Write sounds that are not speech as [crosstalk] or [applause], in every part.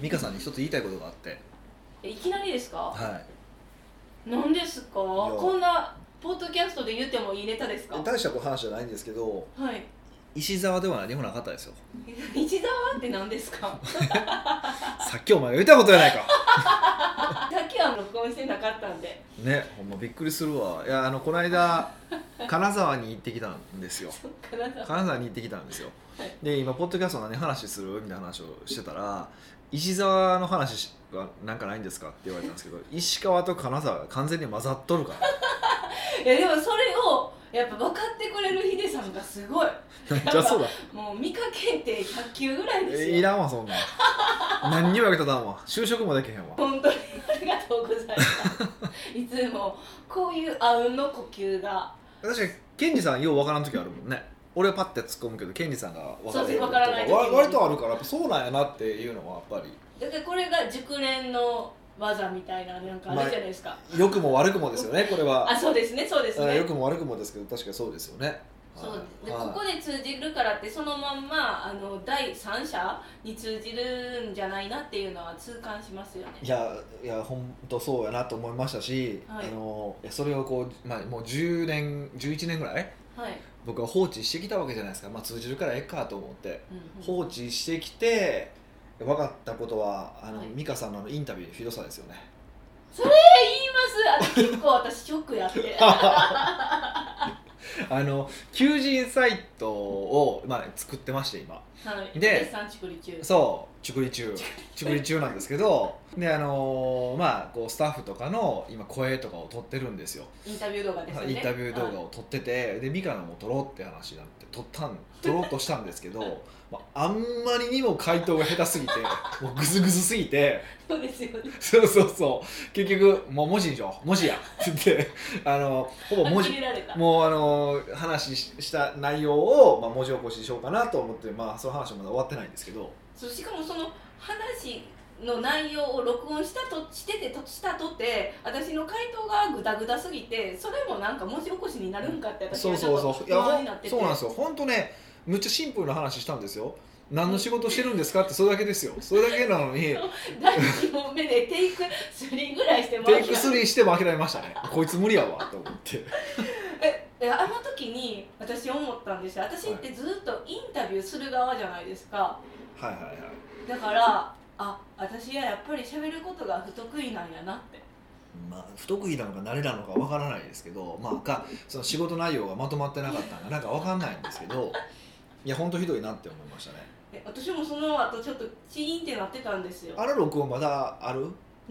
美香さんに一つ言いたいことがあって。えいきなりですか？はい。何ですか？や。こんなポッドキャストで言ってもいいネタですか？大した話じゃないんですけどはい。石沢では何もなかったですよ。一沢って何ですか？[laughs] さっきお前が言ったことやないか。[laughs] さっきは録音してなかったんで。ねほんまびっくりするわ。いやあのこの間金沢に行ってきたんですよ。そっかな金沢に行ってきたんですよ。はい。で今ポッドキャスト何話する？みたいな話をしてたら石沢の話はなんかないんですか？って言われたんですけど [laughs] 石川と金沢が完全に混ざっとるから。[laughs] いやでもそれをやっぱ分かってくれるヒデさんがすごい。[laughs] じゃあそうだ。もう見かけて100球ぐらいですよ。えいらんわそんな。ん何にも役立たんわ。就職もできへんわ。本当にありがとうございます。いつもこういうあうんの呼吸が。確かにケンジさんようわからん時あるもんね俺はパッて突っ込むけどケンジさんが分からない時わ割とあるからやっぱそうなんやなっていうのはやっぱり。だからこれが熟練の技みたいななんかあるじゃないですか、良くも悪くもですよねこれは。あそうですねそうですね。あ良くも悪くもですけど確かにそうですよね。そうはいではい。ここで通じるからってそのまんまあの第三者に通じるんじゃないなっていうのは痛感しますよね。いやいや本当そうやなと思いましたし、はい。あのそれをこう、まあ、もう10年11年ぐらいはい、僕は放置してきたわけじゃないですか、まあ、通じるからええかと思って。うんうん。放置してきて分かったことはあの、はい。美香さんのインタビューのひどさですよね。言います。結構私ショックやって。[laughs] あの求人サイトを、まあ、作ってまして今。はい。でそうチクリ中。チクリ中なんですけどであのまあこうスタッフとかの今声とかを撮ってるんですよ。インタビュー動画ですよね。インタビュー動画はいを撮ってて、でミカのも撮ろうって話になって撮ったん撮ろうとしたんですけど、[laughs] まあ、あんまりにも回答が下手すぎてもうグズグズすぎて。[laughs] そうですよね。そうそうそう。結局「もう文字にしよう。文字や」って言ってあのほぼ文字。もうあの話しした内容を、まあ、文字起こししようかなと思ってまあその話はまだ終わってないんですけどそうしかもその話の内容を録音したとしててとしたとて私の回答がグダグダすぎてそれもなんか文字起こしになるんかって私そうはちょっとそうそういや不安になってて。そうなんですよ。本当ねむっちゃシンプルな話したんですよ。何の仕事してるんですかってそれだけですよ。それだけなのに。[laughs] 第1問目でテイク3ぐらいしてもテイク3しても諦めましたね。こいつ無理やわと思ってええあの時に私思ったんですよ。私ってずっとインタビューする側じゃないですか。はいはいはい。だからあ私はやっぱり喋ることが不得意なんやなって。まあ不得意なのか慣れなのかわからないですけどまあかその仕事内容がまとまってなかったのか [laughs] なんかわかんないんですけどいや本当ひどいなって思いましたね。え私もその後ちょっとチーンってなってたんですよ。あの録音まだある？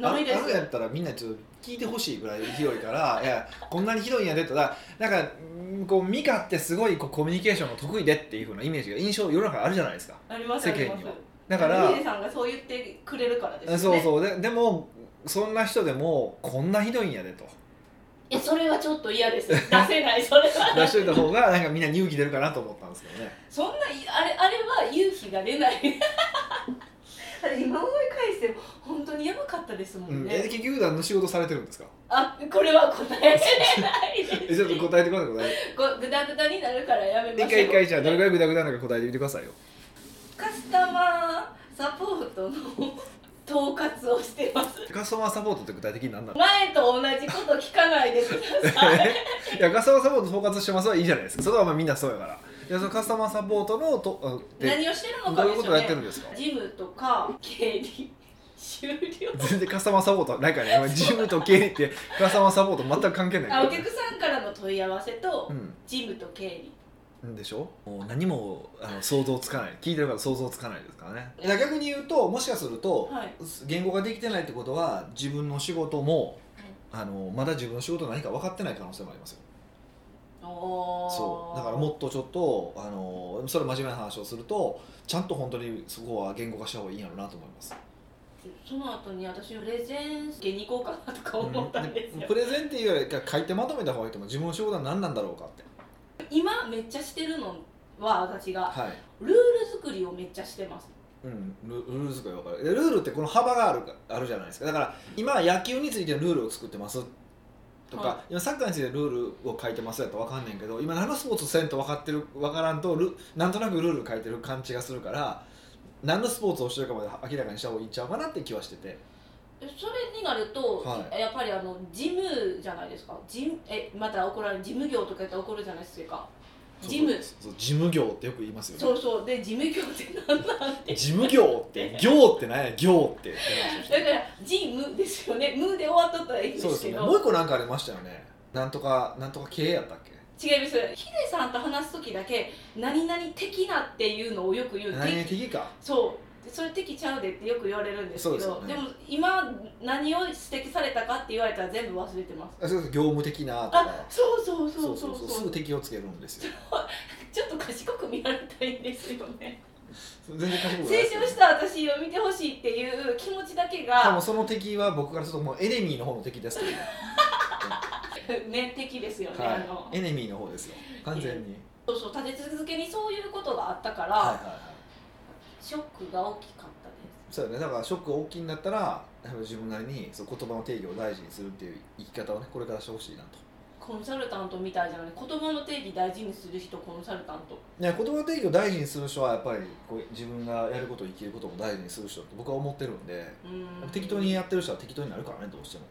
あないです。るあるやったらみんなちょっと聞いてほしいぐらいひどいからいやこんなにひどいんやでとだなんかうんこうミカってすごいこうコミュニケーションが得意でっていうふうなイメージが印象世の中にあるじゃないですか。あります世間には。だからさんがそう言ってくれるからですよね。そうそうででもそんな人でもこんなひどいんやでと。いやそれはちょっと嫌です。出せないそれは。出しといた方がなんかみんなに勇気出るかなと思ったんですけどね。そんないあれあれは勇気が出ない今思い返しても本当にやばかったですもうん。ん、ね、え結局何の仕事されてるんですか？あこれは答えれない。ですえちょっと答えてください。グダグダになるからやめましょう。一回一回じゃあどれぐらいグダグダなのか答えてみてくださいよ。カスタマーサポートの統括をしてます。カスタマーサポートって具体的に何なの？前と同じこと聞かないでください。[laughs] いやカスタマーサポート統括してますはいいじゃないですか。それはまあみんなそうやからいやそのカスタマーサポートのと何をしてるのどかですよういうことをやってるねんですか？事務とか経理終了。全然カスタマーサポートなんかね。事務と経理ってカスタマーサポート全く関係ないあお客さんからの問い合わせとうん。事務と経理。んでしょ？もう何もあの想像つかない。聞いてるから想像つかないですからね。逆に言うともしかすると、はい。言語ができてないってことは自分の仕事もあのまだ自分の仕事何か分かってない可能性もありますよそう。だからもっとちょっとあのそれ真面目な話をするとちゃんと本当にそこは言語化した方がいいんやろうなと思います。その後に私プレゼン受けに行こうかなとか思ったんですよ、プレゼンっていうよりか書いてまとめた方がいいと思う。自分の仕事は何なんだろうかって。今めっちゃしてるのは私が。はい。ルール作りをめっちゃしてます。うん、ルルール作り分かる。でルールってこの幅があるかあるじゃないですか。だから今は野球についてのルールを作ってますとか、は今サッカーについてルールを書いてますやったら分かんねんけど今何のスポーツせんと分かってる分からんとルなんとなくルール書いてる感じがするから何のスポーツをしてるかまで明らかにした方がいいんちゃうかなって気はしてて。それになると、はやっぱりあの事務じゃないですか。事務えまた怒られる事務業とか言ったら怒るじゃないですか事務そう。事務業ってよく言いますよね。そうそう。で事務業って何なんて事務業って業って何や業って。[laughs] だから事務ですよね。無で終わっとったらいいんでそうですね。もう一個なんかありましたよね。なんとかなんとか経営やったっけ？違います。ヒデさんと話す時だけ何々的なっていうのをよく言う。何々敵的か。そう。でそれ敵ちゃうでってよく言われるんですけどそうでも今何を指摘されたかって言われたら全部忘れてます。あそうそう業務的なとあかそうそうそそう。うそううそそうすぐ敵をつけるんですよちょっと賢く見られたいんですよね全然賢くない成長した私を見てほしいっていう気持ちだけ多分がその敵は僕からするともうエネミーの方の敵ですけどねね敵ですよね、はあのい、エネミーの方ですよ完全に、そうそう立て続けにそういうことがあったから、はいはいはいショックが大きかったです。そうよね。だからショックが大きいんだったら自分なりにそう言葉の定義を大事にするっていう生き方をねこれからしてほしいなと。コンサルタントみたいじゃない。言葉の定義大事にする人コンサルタント。ね、言葉の定義を大事にする人はやっぱりこう自分がやることを生きることも大事にする人って僕は思ってるんでうん。適当にやってる人は適当になるからねどうしても、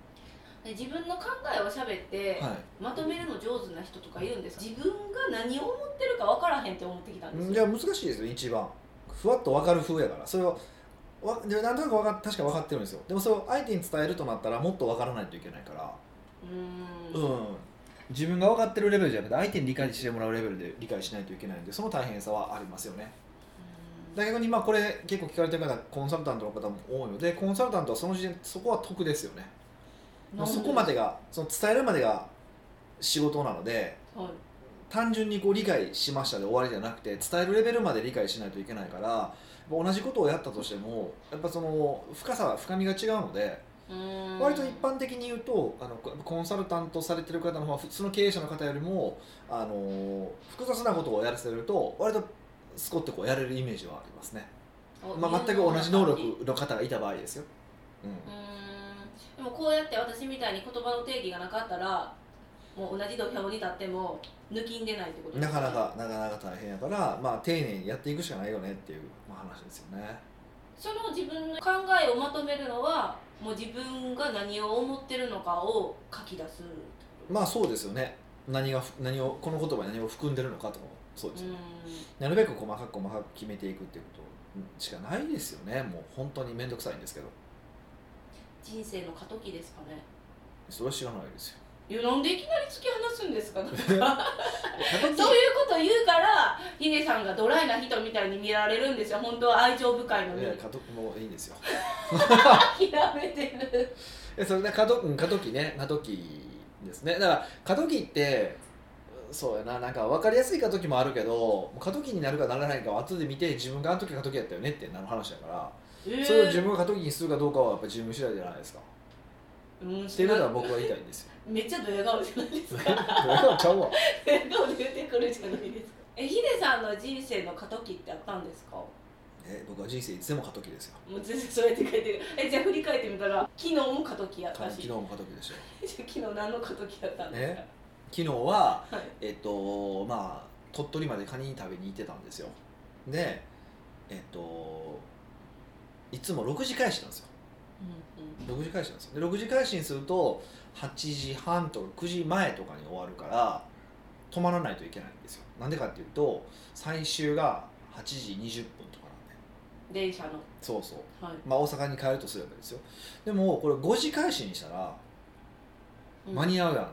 で自分の考えを喋って、はまとめるの上手な人とか言うんです自分が何を思ってるか分からへんって思ってきたんですい、じゃあ難しいですよ一番ふわっと分かる風やから。それをわでなんとなく分か確か分かってるんですよ。でもそれを相手に伝えるとなったらもっと分からないといけないから。うーん。うん。自分が分かってるレベルじゃなくて相手に理解してもらうレベルで理解しないといけないんでその大変さはありますよね。だけどにまあこれ結構聞かれてる方コンサルタントの方も多いのでコンサルタントはその時点そこは得ですよね。そこまでがその伝えるまでが仕事なのではい単純にこう理解しましたで終わりじゃなくて伝えるレベルまで理解しないといけないから同じことをやったとしてもやっぱその深さ深みが違うので割と一般的に言うとあのコンサルタントされてる方の方は普通の経営者の方よりもあの複雑なことをやらせると割とスコッとこうやれるイメージはありますね、まあ、全く同じ能力の方がいた場合ですよ、うん。うーん。でもこうやって私みたいに言葉の定義がなかったらもう同じ土俵に立っても抜きんでないってことですなかなかなかなか大変やから、まあ、丁寧にやっていくしかないよねっていう、まあ、話ですよね。その自分の考えをまとめるのはもう自分が何を思ってるのかを書き出すまあそうですよね。何が何をこの言葉に何を含んでるのかとかもそうですよね、うなるべく細かく細かく決めていくっていうことしかないですよね。もう本当に面倒くさいんですけど。人生の過渡期ですかね。それは知らないですよなんでいきなり突き放すんですか？なんか。過 [laughs] [laughs] そういうこと言うからヒデさんがドライな人みたいに見られるんですよ。本当は愛情深いのに。いや過渡もういいんですよ。[laughs] 諦めてる。えそれで過渡うん過渡期ね。過渡期ですね。だから過渡期ってそうやな。なんか分かりやすい過渡期もあるけど過渡期になるかならないかを後で見て自分があの時過渡期やったよねってなる話だから、えー。それを自分が過渡期にするかどうかはやっぱ自分次第じゃないですかうんっていうことは僕は言いたいんですよ。めっちゃドヤ顔じゃないですか。どうやちゃうわ。ドヤ顔で言ってくるじゃないですか。えヒデさんの人生の過渡期ってあったんですか？もえ僕は人生いつでも過渡期ですよ。う全然そうやって書いてる。えじゃあ振り返ってみたら昨日も過渡期やったし。昨日も過渡期でしょ [laughs] じゃあ昨日何の過渡期やったんですか？昨日ははい。えっとまあ鳥取までカニ食べに行ってたんですよ。でえっといつも6時開始なんですよ。うん6時開始なんですよ。で6時開始にすると8時半とか9時前とかに終わるから止まらないといけないんですよ。なんでかっていうと最終が8時20分とかなんで。電車の。そうそう。はい、まあ大阪に帰るとするわけですよ。でもこれ5時開始にしたらうん。間に合うやん。っ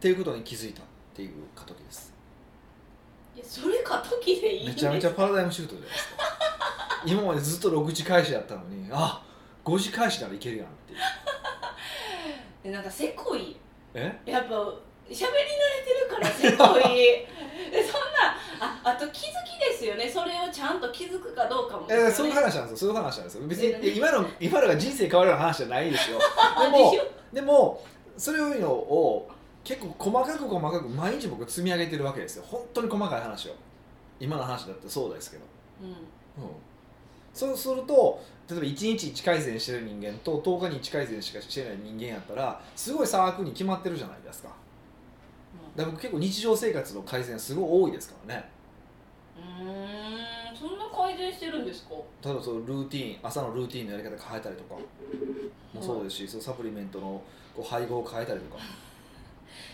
ていうことに気づいたっていう過渡期です。いやそれ過渡期でいいめちゃめちゃパラダイムシフトじゃないですか。今までずっと6時開始やったのにあ5時開始ならいけるやんっていう。[laughs] でなんかせこい？え？やっぱ喋り慣れてるからせこい。[laughs] でそんなああと気づきですよね。それをちゃんと気づくかどうかもね。えそういう話なんですよ。そういう話なんですよ。別にええ今の今のが人生変わるような話じゃないですよ。であもでしょでもそういうのを結構細かく細かく毎日僕積み上げてるわけですよ。本当に細かい話を。今の話だってそうですけど。うん。うん。そうすると例えば1日1改善してる人間と10日に1改善しかしてない人間やったらすごい差額に決まってるじゃないですか。だから僕結構日常生活の改善すごい多いですからね。うーんそんな改善してるんですか？例えばそのルーティン朝のルーティンのやり方変えたりとか。もそうですし、そのサプリメントのこう配合を変えたりとか。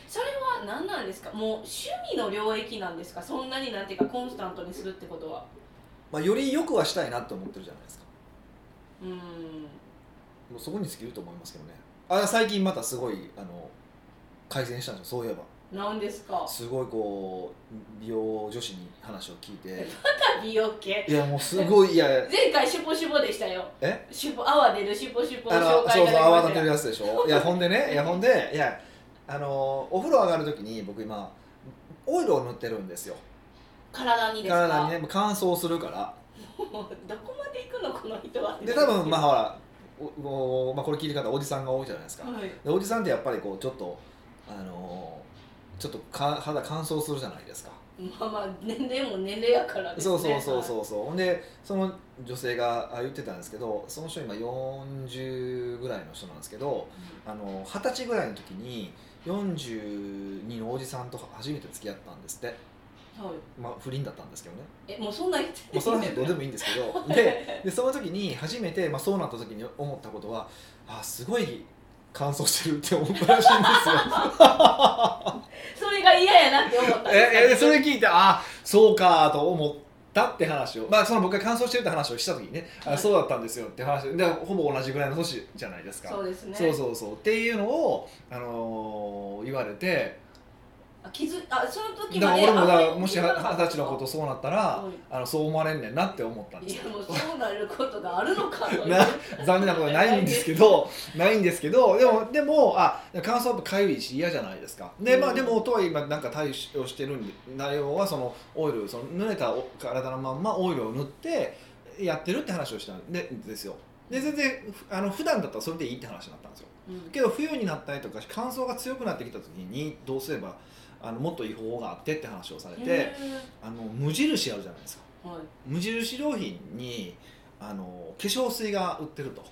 それは何なんですか？もう趣味の領域なんですか？そんなになんていうかコンスタントにするってことは。まあ、より良くはしたいなって思ってるじゃないですかもうそこに尽きると思いますけどね。あ最近またすごいあの改善したんですよそういえば。何ですか？すごいこう美容女子に話を聞いて。[laughs] 美容系？いやもうすごいいや前回シュポシュポでしたよ。え？シュポ泡出るシュポシュポをあの紹介そうそういただきましたよ。泡立てるやつでしょ？いやほんでねいやほんでいやあのお風呂上がる時に僕今オイルを塗ってるんですよ。体にですか？体にね乾燥するからも [laughs] うどこまで行くのこの人はで多分まあほらおおまあ、これ聞いてる方おじさんが多いじゃないですか。はい。でおじさんってやっぱりこうちょっとあのちょっとか肌乾燥するじゃないですか。まあまあ年齢も年齢やからですね。そうそうそうそうそう。ほんでその女性があ言ってたんですけどその人今40ぐらいの人なんですけどあの二十歳ぐらいの時に42のおじさんと初めて付き合ったんですって。はい、まあ不倫だったんですけどね。えもうそんな言ってまあ、その話どうでもいいんですけど。[laughs] ででその時に初めて、まあ、そうなった時に思ったことはあすごい乾燥してるって思ったらしいんですよ。[laughs] それが嫌やなって思ったええそれ聞いてあそうかと思ったって話を。まあその僕が乾燥してるって話をした時にね、あはい。そうだったんですよって話でほぼ同じぐらいの年じゃないですか。そうですね。そうそうそう。っていうのを、あのー言われてあ気づあその時だかまでら俺もだからもし二十歳のことそうなったら、はいあのそう思われんねんなって思ったんですよ。いやもうそうなることがあるのかという。な残念なことはないんですけど [laughs] ないんですけどでもでもあ乾燥ってかゆいし嫌じゃないですか。でまあうんでもとはいえ今なんか対応してるんで内容はそのオイルその濡れたお体のまんまオイルを塗ってやってるって話をしたんでですよ。で全然ふあの普段だったらそれでいいって話になったんですよ。うん。けど冬になったりとか乾燥が強くなってきた時にどうすればあのもっといい方法があってって話をされてへあの無印あるじゃないですか。ーはい。無印良品にあの化粧水が売ってると。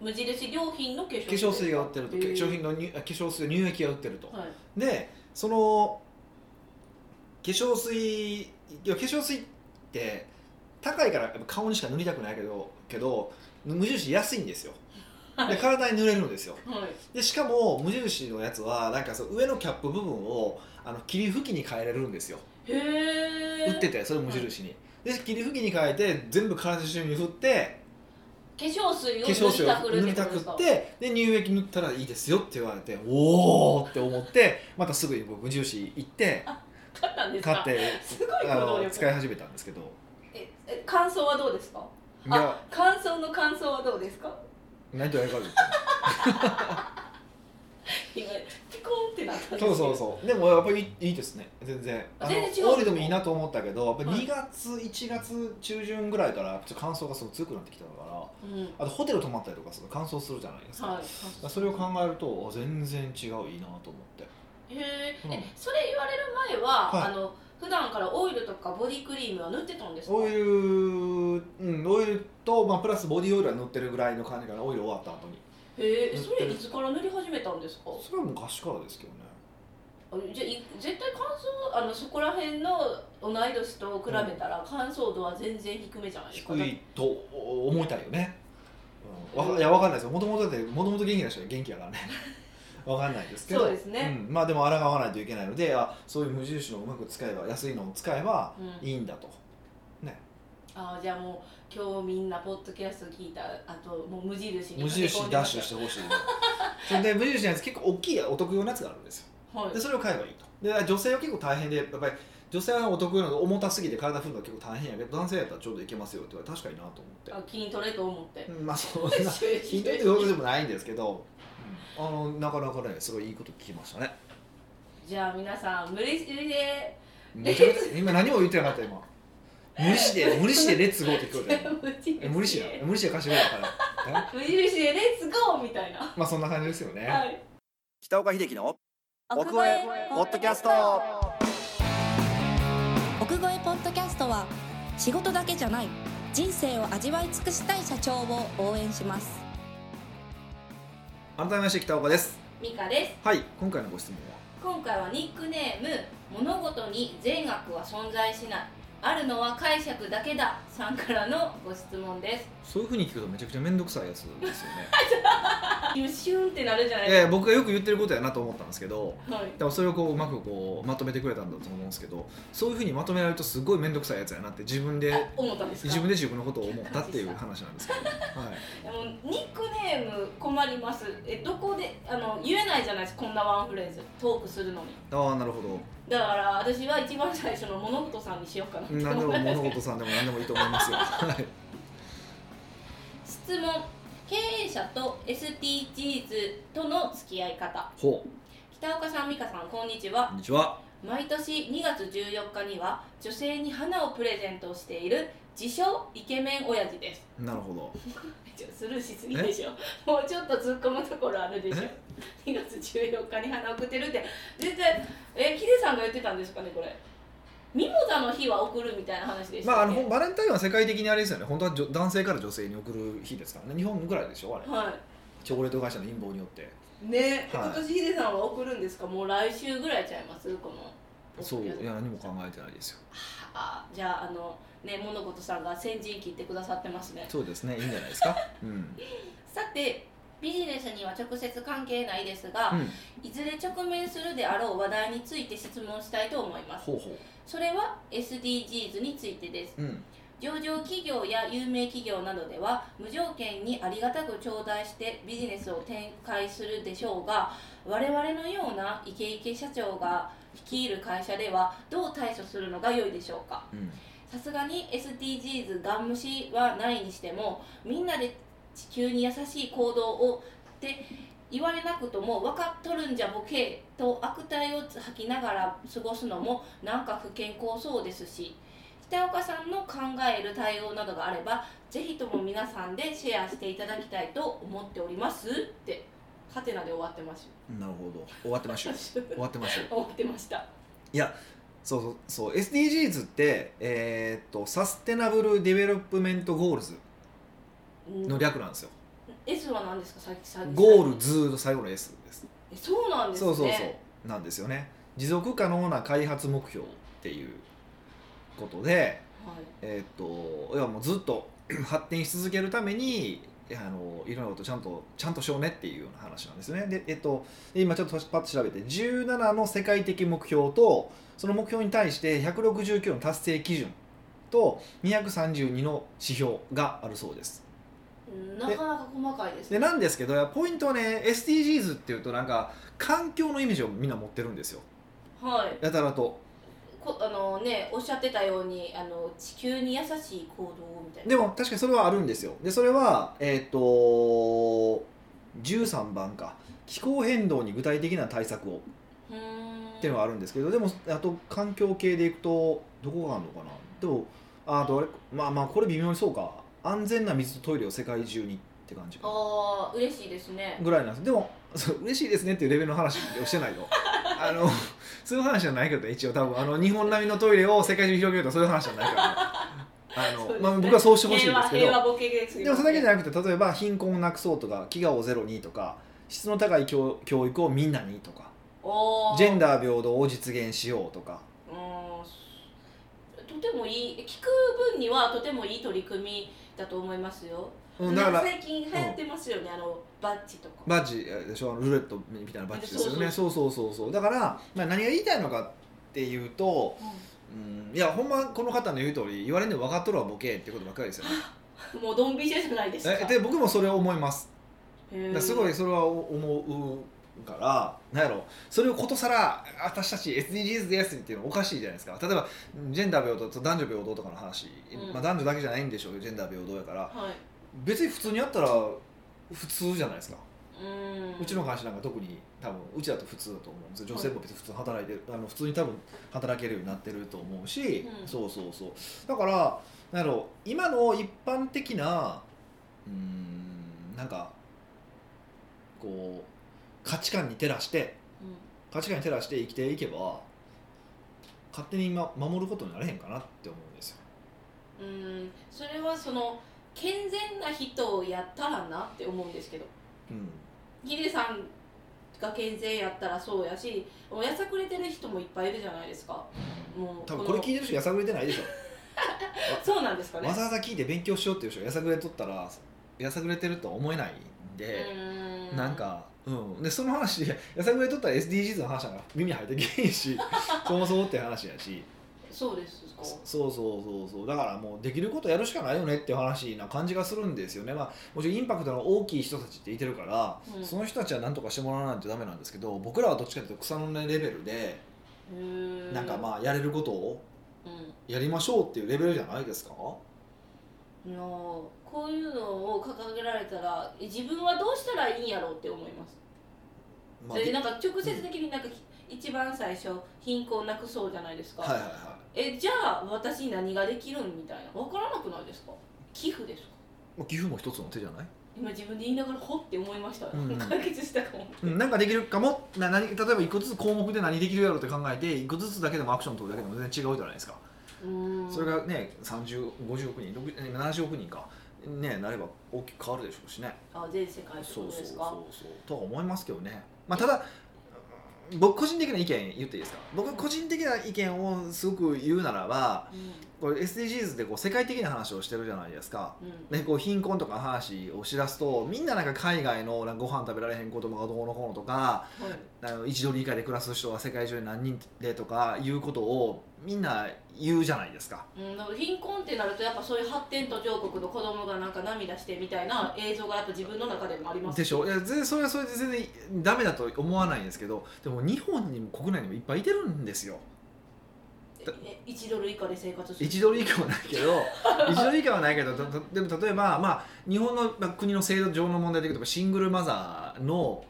無印良品の化粧化粧水が売ってると。化粧品の乳化粧水乳液が売ってると。はい。でその化粧水いや化粧水って高いからやっぱ顔にしか塗りたくないけどけど無印安いんですよで体に塗れるんですよ。はい。でしかも無印のやつはなんかそう上のキャップ部分をあの霧吹きに変えれるんですよ。へえ売っててそれ無印に、で霧吹きに変えて全部体中に振って化粧水を塗塗りたくってで乳液塗ったらいいですよって言われておおって思ってまたすぐに僕無印行って買ったんですか？買って使い始めたんですけど。ええ感想はどうですか？い感想の感想はどうですか？何とやるか今ピコーンってなったんですそうそうそう。でもやっぱりいいいいですね。全然。あの全然違うオイルでもいいなと思ったけどやっぱはい。2月1月中旬ぐらいからちょっと乾燥がすごく強くなってきたからうん。あとホテル泊まったりとかすると乾燥するじゃないですか,、はい。それを考えるとあ全然違ういいなと思って。へー。うん。えそれ言われる前は、はい。あの普段からオイルとかボディクリームは塗ってたんですか？オイル、うん、オイルと、まあ、プラスボディオイルは塗ってるぐらいの感じかなオイル終わった後に。へえそれいつから塗り始めたんですか？それは昔からですけどね。あじゃ絶対乾燥あのそこら辺の同い年と比べたら乾燥度は全然低めじゃないですか？低いと思いたいよね、うん、わかいやわかんないですよ。もともとだってもともと元気な人は元気やからねわかんないですけど。そうですね。ん、まあでも抗わないといけないのであそういう無印のをうまく使えば安いのを使えばうん。いいんだと、ね。あじゃあもう今日みんなポッドキャスト聞いたあともう無印に無印ダッシュしてほしいそれ [laughs] で無印のやつ結構大きいお得用のやつがあるんですよ。はい。でそれを買えばいいと。で女性は結構大変でやっぱり女性はお得意なの重たすぎて体振るのが結構大変やけど男性やったらちょうどいけますよって言われて確かになと思って。あ気に取れと思って。うんまあそんな。[laughs] 聞いて。るほどでもないんですけど、あのなかなかねすごいいいこと聞きましたね。じゃあ皆さん無理してめちゃめちゃ今何も言ってなかった今。無理して無理してレッツゴーって聞こえたよ [laughs] 無理して無理して貸してくれたから。え [laughs] 無印でレッツゴーみたいな。まあそんな感じですよね、はい。北岡秀樹の奥越えポッドキャスト。奥越えポッドキャストは仕事だけじゃない人生を味わい尽くしたい社長を応援します改めまして北岡です。ミカです。はい今回のご質問は？今回はニックネーム物事に善悪は存在しないあるのは解釈だけださんからのご質問です。そういうふうに聞くとめちゃくちゃ面倒くさいやつですよね。シュンってなるじゃないいやいや僕がよく言ってることやなと思ったんですけどはい。でもそれをこううまくこうまとめてくれたんだと思うんですけどそういうふうにまとめられるとすごい面倒くさいやつやなって自分であ思ったんですか？自分で自分のことを思ったっていう話なんですけど、はい、でもニックネーム困ります。えどこであの言えないじゃないですかこんなワンフレーズ。トークするのに。ああなるほどだから私は一番最初の物事さんにしようかな何でも思います物事さんでも何でもいいと思いますよ。はい。質問経営者と SDGs との付き合い方ほ北岡さん美香さんこんにちはう。こんにちは。毎年2月14日には女性に花をプレゼントしている自称イケメン親父ですなるほど。[laughs] スルーしすぎでしょもうちょっと突っ込むところあるでしょ2月14日に花送ってるって絶対えヒデさんが言ってたんですかねこれミモザの日は送るみたいな話でしたまああのバレンタインは世界的にあれですよね。本当は女男性から女性に送る日ですからね。日本ぐらいでしょあれ。はチョコレート会社の陰謀によって。いね、はい今年ヒデさんは送るんですか？もう来週ぐらいちゃいます？このそういや何も考えてないですよ。あじゃああのね物事さんが先陣切ってくださってますねそうですね。いいんじゃないですか？[laughs] うん。さてビジネスには直接関係ないですが、うん。いずれ直面するであろう話題について質問したいと思いますほうほそれは SDGs についてですう。うん。上場企業や有名企業などでは無条件にありがたく頂戴してビジネスを展開するでしょうが我々のようなイケイケ社長が率いる会社ではどう対処するのが良いでしょうか？うん。さすがに SDGs ガン無視はないにしてもみんなで地球に優しい行動をって言われなくとも分かっとるんじゃボケと悪態を吐きながら過ごすのもなんか不健康そうですし北岡さんの考える対応などがあればぜひとも皆さんでシェアしていただきたいと思っておりますってハテナで終わってますなるほど。終わってましょう。[laughs] 終わってましょう。終わってました。いや。そうそうそう。SDGs って、えーっと Sustainable Development Goals の略なんですよ、S は何ですか？さっきゴールズの最後の S です。えそうなんですね。そうそうそう。なんですよね。持続可能な開発目標っていうことではい。えーっといやもうずっと [clears throat] 発展し続けるためにあのいろんなことちゃんとちゃんとしようねっていうような話なんですよね。でえっと今ちょっとパッと調べて17の世界的目標とその目標に対して169の達成基準と232の指標があるそうです。うんなかなか細かいですでなんですけどポイントはね SDGs っていうとなんか環境のイメージをみんな持ってるんですよ。はい。やたらとこあのねおっしゃってたようにあの地球に優しい行動みたいな。でも確かにそれはあるんですよ。でそれはえっ、と13番か。気候変動に具体的な対策を。っていうのがあるんですけどでもあと環境系でいくとどこがあるのかな。でもああとあれまあまあこれ微妙にそうか。安全な水とトイレを世界中にって感じかああ嬉しいですね。ぐらいなんです。でもそう嬉しいですねっていうレベルの話をしてないの。[laughs] あのそういう話じゃないけどね一応多分。あの日本並みのトイレを世界中に広げるとそういう話じゃないから、ね、あの、[laughs] ね。まあ、僕はそうしてほしいんですけど。でもそれだけじゃなくて例えば貧困をなくそうとか飢餓をゼロにとか質の高い教教育をみんなにとかジェンダー平等を実現しようとか。とてもいい聞く分にはとてもいい取り組みだと思いますよ、うんだから最近流行ってますよね、あのバッジとか。バッジでしょ？あのルーレットみたいなバッジですよね。そそうそう。そうそうだから、まあ、何が言いたいのかっていうと、うん、いやほんまこの方の言う通り言われるの分かっとるわボケってことばっかりですよね。[laughs] もうドンピシャじゃないですか。えで僕もそれを思います。すごいそれは思うからなんやろ。それをことさら私たち SDGs ですっていうのはおかしいじゃないですか。例えばジェンダー平等と男女平等とかの話、うん。まあ、男女だけじゃないんでしょうよ。ジェンダー平等やから。はい別に普通にやったら普通じゃないですか。うーん。うちの会社なんか特に多分うちだと普通だと思うんですよ。女性も別に普通に働いてるあの普通に多分働けるようになってると思うし、うん。そうそうそう。だからなんやろ今の一般的なうーんなんかこう価値観に照らしてう価値観に照らして生きていけば勝手に、ま、守ることになれへんかなって思うんですよ。んうん。それはその健全な人をやったらなって思うんですけど。うん。ヒデさんが健全やったらそうやしもうやさくれてる人もいっぱいいるじゃないですか。もう多分これ聞いてる人やさぐれてないでしょ。[laughs] そうなんですかね。わざわざ聞いて勉強しようっていう人がやさぐれとったらやさぐれてるとは思えないんで、うーなんか、うん、でその話やさぐれとったら SDGs の話なんか耳入ってけへんし [laughs] そもそもって話やしそうですか。そうそうそうそう。だからもうできることやるしかないよねっていう話な感じがするんですよね、まあ、もちろんインパクトの大きい人たちっていてるから、うん。その人たちは何とかしてもらわないとダメなんですけど僕らはどっちかというと草の根レベルでなんかまあやれることをうん。やりましょうっていうレベルじゃないですか？のこういうのを掲げられたらえ自分はどうしたらいいんやろうって思います、まあでなんか直接的になんか一番最初貧困なくそうじゃないですか、はいはいはえじゃあ私に何ができるんみたいな。分からなくないですか？寄付ですか？い寄付も一つの手じゃない？今自分で言いながらほって思いました、うん。解決したかも。うんなんかできるかも？な何例えば一個ずつ項目で何できるやろうって考えて一個ずつだけでもアクション取るだけでも全然違うじゃないですか、うーん。それがね3050億人60 70億人か。ねなれば大きく変わるでしょうしね。あ全世界そうそうそうそう。とは思いますけどねまあただ僕個人的な意見言っていいですか？僕個人的な意見をすごく言うならばこれ SDGs ってこう世界的な話をしてるじゃないですか。うん。こう貧困とかの話をしだすとみんななんか海外のなんかご飯食べられへん子供がどうのこうのとかはい。あの1ドル以下で暮らす人は世界中で何人でとかいうことをみんな言うじゃないですか。うん、貧困ってなるとやっぱそういう発展途上国の子供がなんか涙してみたいな映像がやっぱ自分の中でもあります。でしょ？いや全然それはそれで全然ダメだと思わないんですけどでも日本にも国内にもいっぱいいてるんですよ。え1ドル以下で生活する。1ドル以下はないけど [laughs] 1ドル以下はないけどでも例えば、まあ、日本のまあ国の制度上の問題でいうとシングルマザーの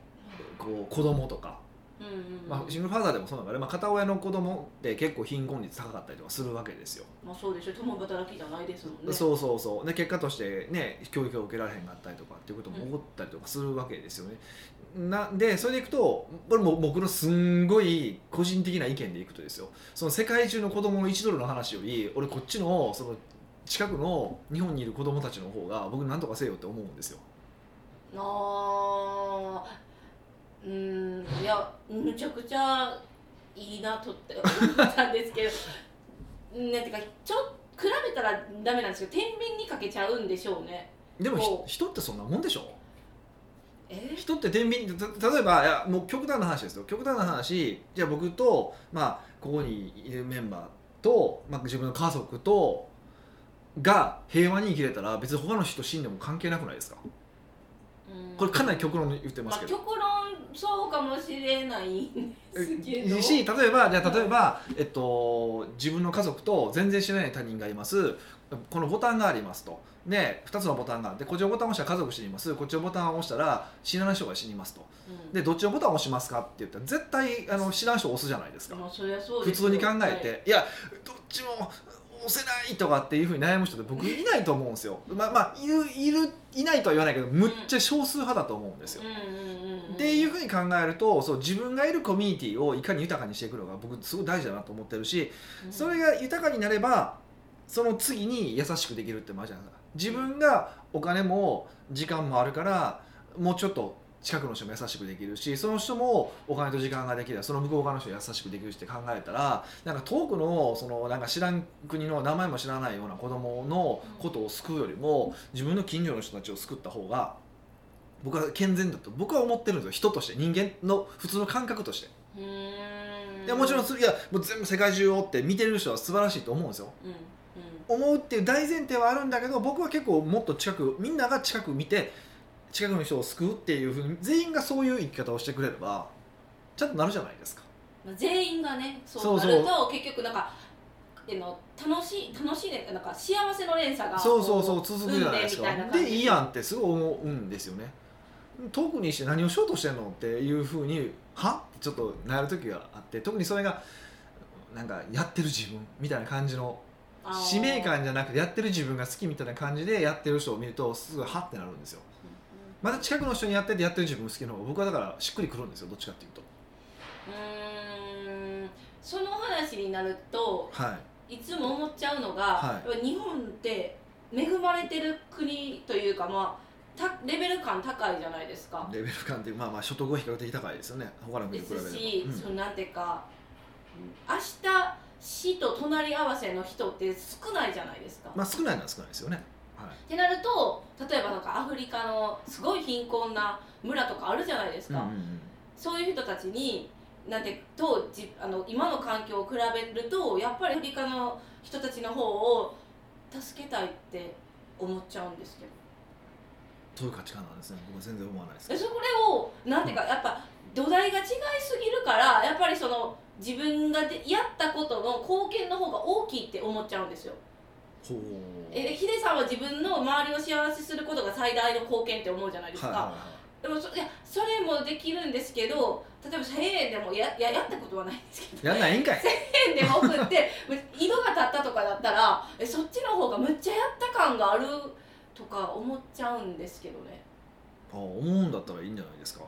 こう子供とかうんうんうん。まあ、シングルファーザーでもそうだから、まあ、片親の子供って結構貧困率高かったりとかするわけですよ、まあそうでしょ。共働きじゃないですもんね。そうそうそう。で結果としてね教育を受けられへんかったりとかっていうことも起こったりとかするわけですよね、なんでそれでいくとこれも僕のすんごい個人的な意見でいくとですよ。その世界中の子供の1ドルの話より俺こっちのその近くの日本にいる子供たちの方が僕なんとかせよって思うんですよ。あーうん。いやむちゃくちゃいいなとって思ったんですけどうんなんていうかちょ比べたらダメなんですけど天秤にかけちゃうんでしょうね。でも人ってそんなもんでしょ？え？人って天秤た例えばいやもう極端な話ですよ。極端な話じゃあ僕と、まあ、ここにいるメンバーと、まあ、自分の家族とが平和に生きれたら別に他の人死んでも関係なくないですか？うん。これかなり極論に言ってまますあ、けど、極論そうかもしれないんですけど。し例えばじゃあ例えば、えっと、自分の家族と全然知らない他人がいます。このボタンがありますと。で2つのボタンがあってこっちのボタンを押したら家族死にます。こっちのボタンを押したら知らない人が死にますと。うん。でどっちのボタンを押しますかって言ったら絶対あの知らん人を押すじゃないですか。まあそりゃそう普通に考えはい。て、い、やどっちも押せないとかっていうふうに悩む人って僕いないと思うんですよ。まあまあいるいるいないとは言わないけどむっちゃ少数派だと思うんですよ、っていうふうに考えるとそう自分がいるコミュニティをいかに豊かにしていくのが僕すごい大事だなと思ってるしうん。それが豊かになればその次に優しくできるってマジなんですか。自分がお金も時間もあるからもうちょっと近くの人も優しくできるしその人もお金と時間ができればその向こう側の人に優しくできるしって考えたらなんか遠くのそのなんか知らん国の名前も知らないような子供のことを救うよりも自分の近所の人たちを救った方が僕は健全だと僕は思ってるんですよ。人として。人間の普通の感覚として。いやもちろんいやもう全部世界中をって見てる人は素晴らしいと思うんですよ。うんうん。思うっていう大前提はあるんだけど僕は結構もっと近くみんなが近く見て近くの人を救うっていうふうに全員がそういう生き方をしてくれればちゃんとなるじゃないですか。まあ全員がねそそううなると結局なんかえの楽しい楽しいねなんか幸せの連鎖がそうそうそうこ続くじゃないですか。でいいやんってすごい思うんですよね。特にして何をしようとしてんのっていうふうには？ってちょっとなる時があって特にそれがなんかやってる自分みたいな感じの使命感じゃなくてやってる自分が好きみたいな感じでやってる人を見るとすごいハッてなるんですよまた近くの人にやっててやってる自分好きの方が僕はだからしっくりくるんですよどっちかっていうと。うーん。その話になるとはい。いつも思っちゃうのが、はい。日本って恵まれてる国というかまあたレベル感高いじゃないですか。レベル感っていうまあまあ所得は比較的高いですよね。他の国でに比べれば。すし、うん。そのなんていうか明日死と隣り合わせの人って少ないじゃないですか。まあ少ないのは少ないですよねはい。ってなると例えばなんかアフリカのすごい貧困な村とかあるじゃないですか、うんうんうん。そういう人たちになんてとじあの今の環境を比べるとやっぱりアフリカの人たちの方を助けたいって思っちゃうんですけどそういう価値観なんですね。僕は全然思わないです。それをなんていうかやっぱ土台が違いすぎるからやっぱりその自分がでやったことの貢献の方が大きいって思っちゃうんですよえでヒデさんは自分の周りを幸せすることが最大の貢献って思うじゃないですか、はいはいはい。でもそいやそれもできるんですけど例えば1000円でもやややったことはないんですけどやんないんかい。1000円でも送って [laughs] 色が立ったとかだったらえそっちの方がむっちゃやった感があるとか思っちゃうんですけどね。あ思うんだったらいいんじゃないですか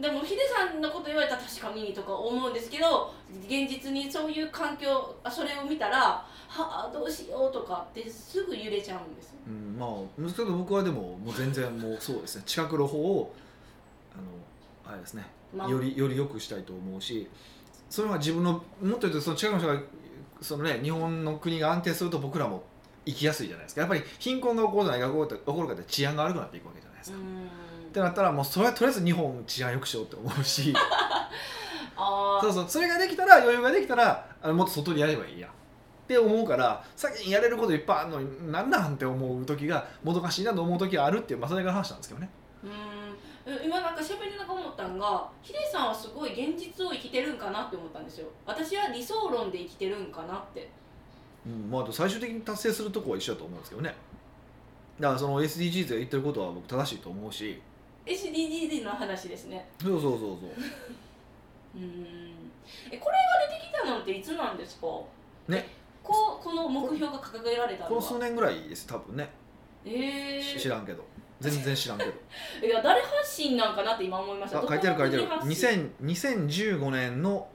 でもヒデさんのこと言われたら確かにとか思うんですけど現実にそういう環境あそれを見たらはあどうしようとかってすぐ揺れちゃうんですうんまあむけど僕はでももう全然もうそうですね。[laughs] 近くの方をあのあれですね。まあ。よりより良くしたいと思うしそれは自分のもっと言うとその近くの人がそのね日本の国が安定すると僕らも生きやすいじゃないですか。やっぱり貧困が起こるないが起こるかって治安が悪くなっていくわけじゃないですか、っうーんてなったらもうそれはとりあえず日本治安良くしようって思うし。[laughs] あそうそうそれができたら余裕ができたらあのもっと外にやればいいや。って思うから先にやれることいっぱいあるのになんなんって思う時がもどかしいなと思う時があるっていう、まあ、それが話なんですけどね。うーん。今なんか喋りながら思ったんがヒデさんはすごい現実を生きてるんかなって思ったんですよ。私は理想論で生きてるんかなって。うんまあ、あと最終的に達成するとこは一緒だと思うんですけどね。だからその SDGs が言ってることは僕正しいと思うし SDGs の話ですね。そうそうそうそう。うーん。えこれが出てきたのっていつなんですか？ね。こうこの目標が掲げられたのは？この数年ぐらいです多分ね、えしー、知らんけど。全然知らんけど。[laughs] いや誰発信なんかなって今思いました。あ書いてある書いてある。どこの国発信？2000 2015年の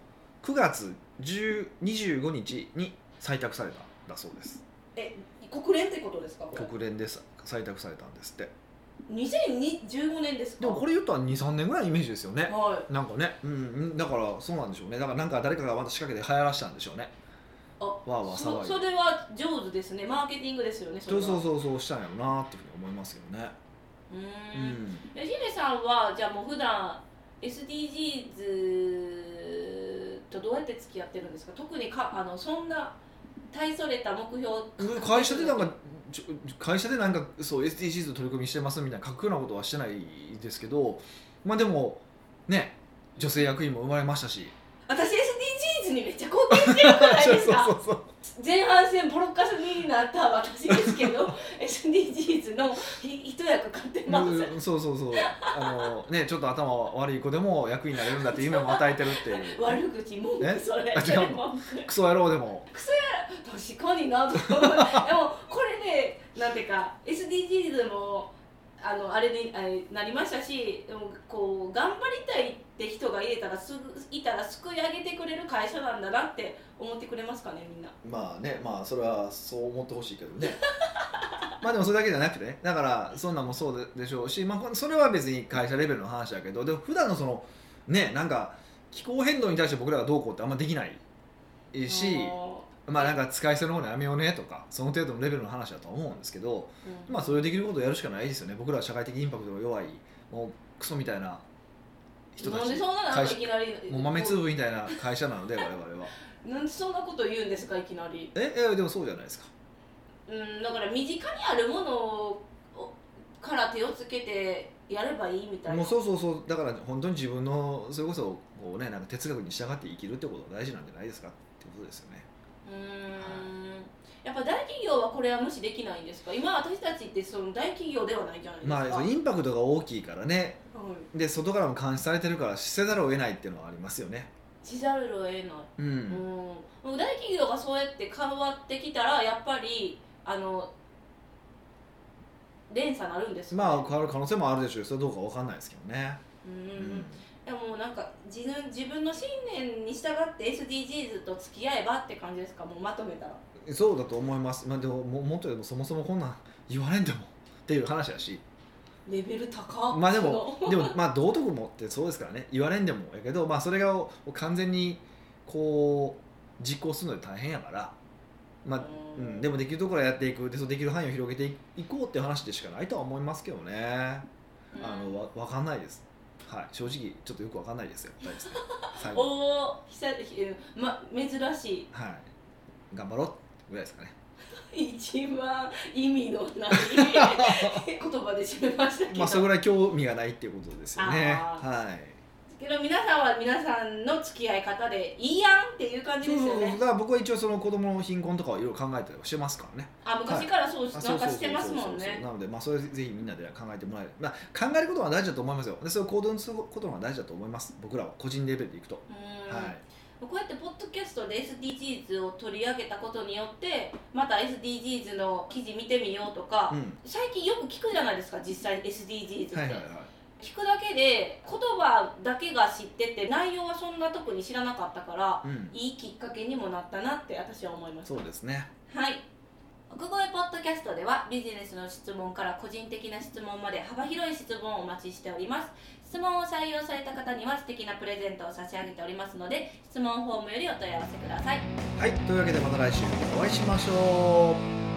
9月10 25日に採択されたんだそうです。え国連ってことですか？国連でさ採択されたんですって2015年ですか。でもこれ言ったら23年ぐらいのイメージですよね。はなんかね、うんうん、だからそうなんでしょうね。だからなんか誰かがまた仕掛けて流行らしたんでしょうね。いあわーわーそ騒いで。それは上手ですね。マーケティングですよねそうそうそうそうしたんやろなっていうふうに思いますけどね。うん。ん。えヒデさんはじゃあもう普段 SDGs とどうやって付き合ってるんですか？特にかあのそんな大それた目標を会社でなんか会社でなんかそう SDGs の取り組みしてますみたいな書くようなことはしてないですけどまあでもね女性役員も生まれましたし。私 SDGs にめっちゃ貢献してるじゃないですかそうそうそう。前半戦ボロッカスになった私ですけど SDGs のひ一役買ってます、うんそうそうそう。あのねちょっと頭悪い子でも役員になれるんだって夢も与えてるっていう。[laughs] 悪口文句え？それ。あ違う文句。クソ野郎でも。確かになとでもこれねなんていうか SDGs もあのあれになりましたしでもこう頑張りたいって人がいれたらすぐいたら救い上げてくれる会社なんだなって思ってくれますかねみんな。まあねまあそれはそう思ってほしいけどね。[laughs] まあでもそれだけじゃなくてね。だからそんなんもそうででしょうし、まあ、それは別に会社レベルの話だけどでも普段のそのねなんか気候変動に対して僕らがどうこうってあんまできないしあまあなんか使い捨てのものやめようねとかその程度のレベルの話だと思うんですけどーうん。まあそれできることをやるしかないですよね。僕らは社会的インパクトが弱いもうクソみたいな人たちなんでそんなないきなりもう豆粒みたいな会社なので我々は。[laughs] なんでそんなこと言うんですかいきなり。ええでもそうじゃないですか。うんだから身近にあるものをから手をつけてやればいいみたいな。もうそうそうそう。だから本当に自分のそれこそこうねなんか哲学に従って生きるってことが大事なんじゃないですかってことですよねやっぱ大企業はこれは無視できないんですか？今私たちってその大企業ではないじゃないですか、まあインパクトが大きいからね。はい。で外からも監視されてるからせざるを得ないっていうのはありますよね。しざるを得ない、ううん。ん、大企業がそうやって変わってきたらやっぱりあの連鎖なるんですよね。まあ変わる可能性もあるでしょうそれどうかわかんないですけどね。うんでもなんか自分自分の信念に従って SDGs と付き合えばって感じですか？もうまとめたら。うんそうだと思います。まあでもももっとでもそもそもこんなん言われんでもっていう話だし。レベル高っ。まあでもでもまあ道徳もってそうですからね。言われんでもやけどまあそれが完全にこう実行するので大変やから、まあううん。ん、でもできるところはやっていく。でそのできる範囲を広げていこうっていう話でしかないとは思いますけどね、あのわ分かんないです、はい、正直ちょっとよく分かんないですよ。やっぱりですね。最後。おお久々ま珍しい。はい。頑張ろう。ぐらいですかね。[laughs] 一番意味のない [laughs] 言葉で締めましたけど、まあそれぐらい興味がないっていうことですよね。あはいけど皆さんは皆さんの付き合い方でいいやんっていう感じそうそうそう。ですよねだから僕は一応その子供の貧困とかはいろいろ考えたりはしてますからねあ昔からそう、あなんかしてますもんね。なのでまあそれぜひみんなで考えてもらえる、まあ、考えることが大事だと思いますよ。でそれを行動にすることが大事だと思います。僕らは個人レベルでいくと、うん。はい。こうやってポッドキャストで SDGs を取り上げたことによってまた SDGs の記事見てみようとか、うん。最近よく聞くじゃないですか実際 SDGs って、はいはいはい聞くだけで言葉だけが知ってて内容はそんな特に知らなかったからうん。いいきっかけにもなったなって私は思いましたそうですね。はい。奥越ポッドキャストではビジネスの質問から個人的な質問まで幅広い質問をお待ちしております。質問を採用された方には素敵なプレゼントを差し上げておりますので質問フォームよりお問い合わせください。はい。というわけでまた来週お会いしましょう